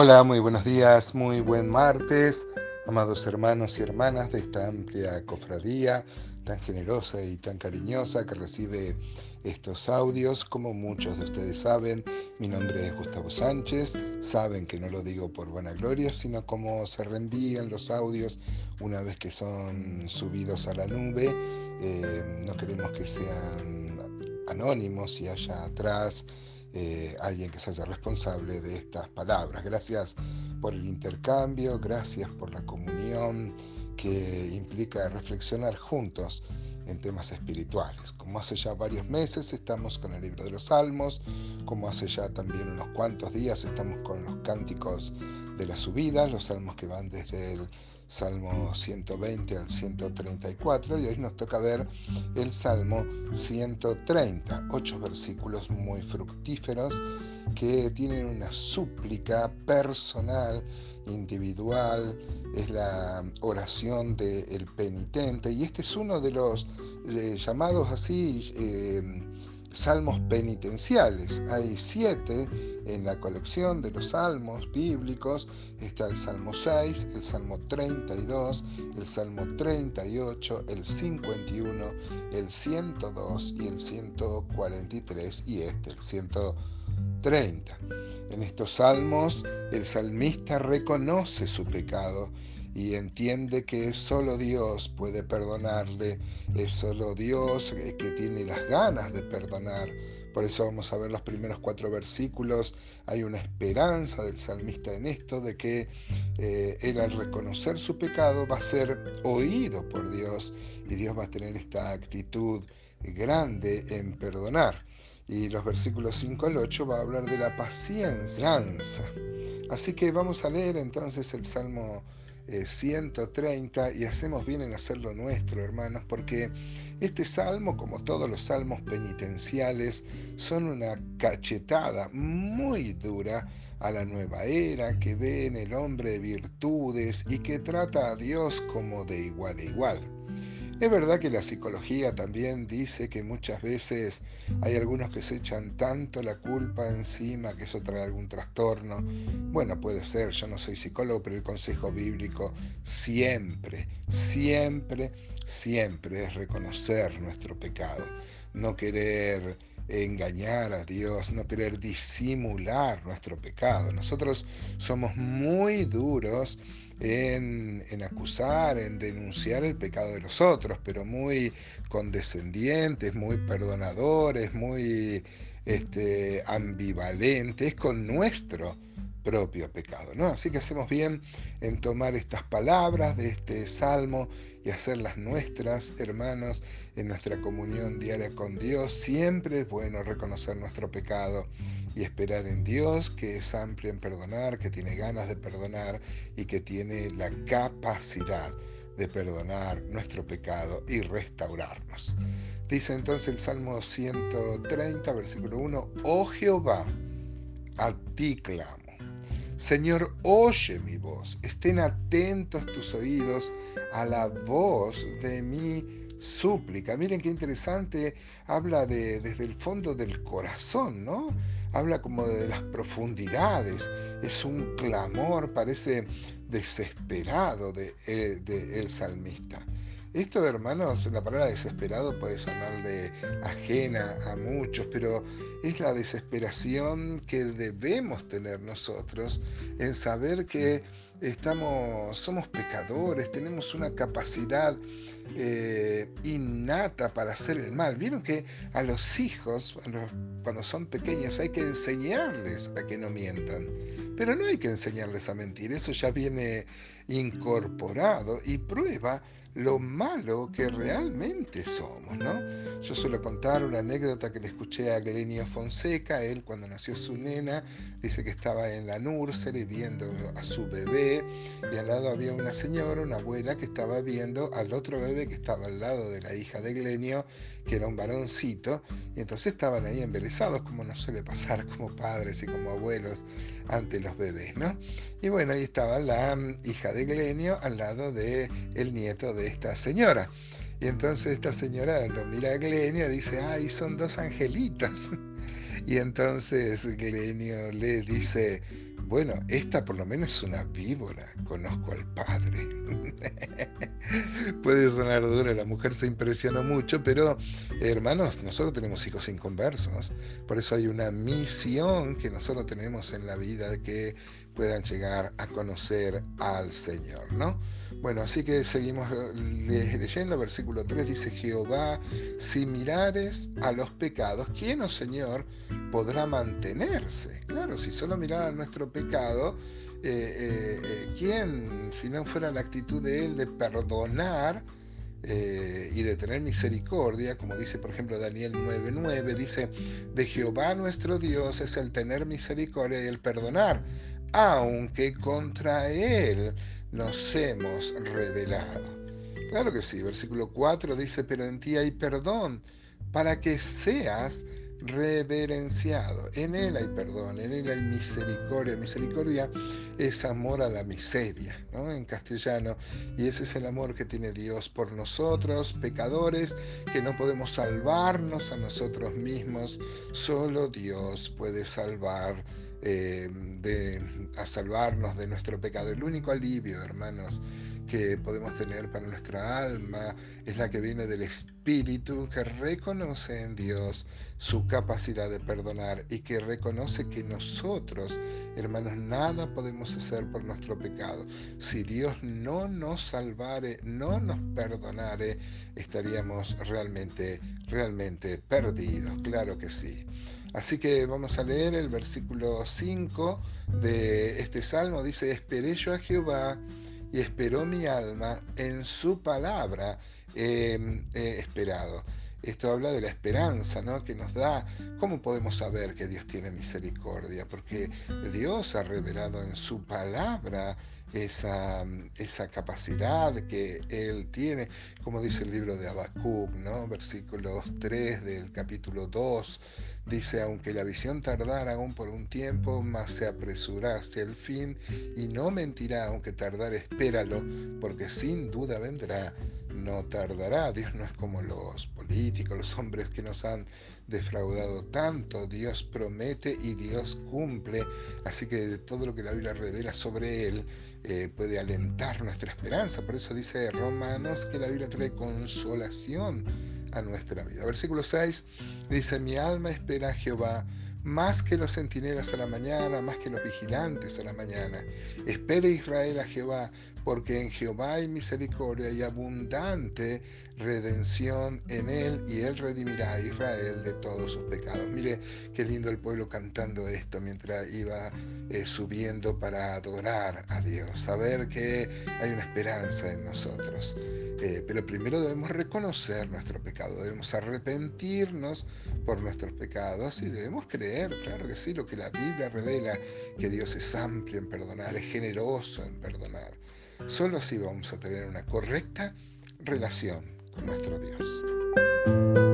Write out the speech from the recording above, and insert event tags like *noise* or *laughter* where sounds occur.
Hola, muy buenos días, muy buen martes, amados hermanos y hermanas de esta amplia cofradía tan generosa y tan cariñosa que recibe estos audios. Como muchos de ustedes saben, mi nombre es Gustavo Sánchez. Saben que no lo digo por vanagloria, sino como se reenvían los audios una vez que son subidos a la nube. Eh, no queremos que sean anónimos y haya atrás eh, alguien que se haga responsable de estas palabras. Gracias por el intercambio, gracias por la comunión que implica reflexionar juntos en temas espirituales. Como hace ya varios meses estamos con el libro de los Salmos, como hace ya también unos cuantos días estamos con los cánticos de la subida, los salmos que van desde el Salmo 120 al 134 y hoy nos toca ver el Salmo 130, ocho versículos muy fructíferos que tienen una súplica personal, individual, es la oración del penitente y este es uno de los eh, llamados así eh, salmos penitenciales. Hay siete en la colección de los salmos bíblicos. Está el Salmo 6, el Salmo 32, el Salmo 38, el 51, el 102 y el 143 y este, el 130. En estos salmos el salmista reconoce su pecado y entiende que solo Dios puede perdonarle, es solo Dios que tiene las ganas de perdonar. Por eso vamos a ver los primeros cuatro versículos. Hay una esperanza del salmista en esto, de que eh, él al reconocer su pecado va a ser oído por Dios y Dios va a tener esta actitud grande en perdonar. Y los versículos 5 al 8 va a hablar de la paciencia. Así que vamos a leer entonces el Salmo 130 y hacemos bien en hacerlo nuestro, hermanos, porque este salmo, como todos los salmos penitenciales, son una cachetada muy dura a la nueva era que ve en el hombre virtudes y que trata a Dios como de igual a igual. Es verdad que la psicología también dice que muchas veces hay algunos que se echan tanto la culpa encima que eso trae algún trastorno. Bueno, puede ser, yo no soy psicólogo, pero el consejo bíblico siempre, siempre, siempre es reconocer nuestro pecado, no querer engañar a Dios, no querer disimular nuestro pecado. Nosotros somos muy duros en, acusar, en denunciar el pecado de los otros, pero muy condescendientes, muy perdonadores, muy este, ambivalentes con nuestro propio pecado. ¿no? Así que hacemos bien en tomar estas palabras de este salmo y hacerlas nuestras, hermanos, en nuestra comunión diaria con Dios. Siempre es bueno reconocer nuestro pecado y esperar en Dios, que es amplio en perdonar, que tiene ganas de perdonar y que tiene la capacidad de perdonar nuestro pecado y restaurarnos. Dice entonces el Salmo 130, versículo 1, Oh Jehová, a ti Señor, oye mi voz, estén atentos tus oídos a la voz de mi súplica. Miren qué interesante, habla de, desde el fondo del corazón, ¿no? Habla como de las profundidades, es un clamor, parece desesperado de, eh, de el salmista. Esto, hermanos, la palabra desesperado puede sonarle ajena a muchos, pero es la desesperación que debemos tener nosotros en saber que estamos, somos pecadores, tenemos una capacidad eh, innata para hacer el mal. Vieron que a los hijos, cuando son pequeños, hay que enseñarles a que no mientan. Pero no hay que enseñarles a mentir, eso ya viene incorporado y prueba lo malo que realmente somos, ¿no? Yo suelo contar una anécdota que le escuché a Glenio Fonseca, él cuando nació su nena, dice que estaba en la nursery viendo a su bebé y al lado había una señora, una abuela, que estaba viendo al otro bebé que estaba al lado de la hija de Glenio, que era un varoncito, y entonces estaban ahí embelesados, como nos suele pasar como padres y como abuelos ante los bebés, ¿no? Y bueno, ahí estaba la hija de Glenio al lado de el nieto de esta señora. Y entonces esta señora lo mira a Glenio y dice, ay, son dos angelitos. *laughs* Y entonces Glenio le dice, bueno, esta por lo menos es una víbora, conozco al padre. *laughs* Puede sonar dura, la mujer se impresionó mucho, pero hermanos, nosotros tenemos hijos inconversos, por eso hay una misión que nosotros tenemos en la vida de que puedan llegar a conocer al Señor, ¿no? Bueno, así que seguimos leyendo, versículo 3 dice Jehová, si mirares a los pecados, ¿quién, oh Señor, podrá mantenerse? Claro, si solo mirara nuestro pecado, eh, eh, eh, ¿quién, si no fuera la actitud de Él de perdonar y de tener misericordia, como dice por ejemplo Daniel 9:9, dice, de Jehová nuestro Dios es el tener misericordia y el perdonar, aunque contra Él nos hemos revelado. Claro que sí, versículo 4 dice, pero en ti hay perdón para que seas reverenciado. En Él hay perdón, en Él hay misericordia. Misericordia es amor a la miseria, ¿no? En castellano. Y ese es el amor que tiene Dios por nosotros, pecadores, que no podemos salvarnos a nosotros mismos. Solo Dios puede salvar eh, a salvarnos de nuestro pecado. El único alivio, hermanos, que podemos tener para nuestra alma es la que viene del Espíritu, que reconoce en Dios su capacidad de perdonar y que reconoce que nosotros, hermanos, nada podemos hacer por nuestro pecado. Si Dios no nos salvare, no nos perdonare, estaríamos realmente, realmente perdidos. Claro que sí. Así que vamos a leer el versículo 5 de este salmo. Dice, esperé yo a Jehová y esperó mi alma en su palabra he esperado. Esto habla de la esperanza ¿no? que nos da. ¿Cómo podemos saber que Dios tiene misericordia? Porque Dios ha revelado en su palabra esa, esa capacidad que Él tiene, como dice el libro de Habacuc, ¿no? versículos 3 del capítulo 2, dice, aunque la visión tardara aún por un tiempo, más se apresurará hacia el fin y no mentirá, aunque tardar, espéralo, porque sin duda vendrá no tardará. Dios no es como los políticos, los hombres que nos han defraudado tanto. Dios promete y Dios cumple. Así que todo lo que la Biblia revela sobre Él eh, puede alentar nuestra esperanza. Por eso dice Romanos que la Biblia trae consolación nuestra vida. Versículo 6 dice, mi alma espera a Jehová más que los centinelas a la mañana, más que los vigilantes a la mañana. Espere Israel a Jehová, porque en Jehová hay misericordia y abundante redención en él, y él redimirá a Israel de todos sus pecados. Mire qué lindo el pueblo cantando esto mientras iba eh, subiendo para adorar a Dios, saber que hay una esperanza en nosotros. Eh, pero primero debemos reconocer nuestro pecado, debemos arrepentirnos por nuestros pecados y debemos creer, claro que sí, lo que la Biblia revela, que Dios es amplio en perdonar, es generoso en perdonar. Solo así vamos a tener una correcta relación con nuestro Dios.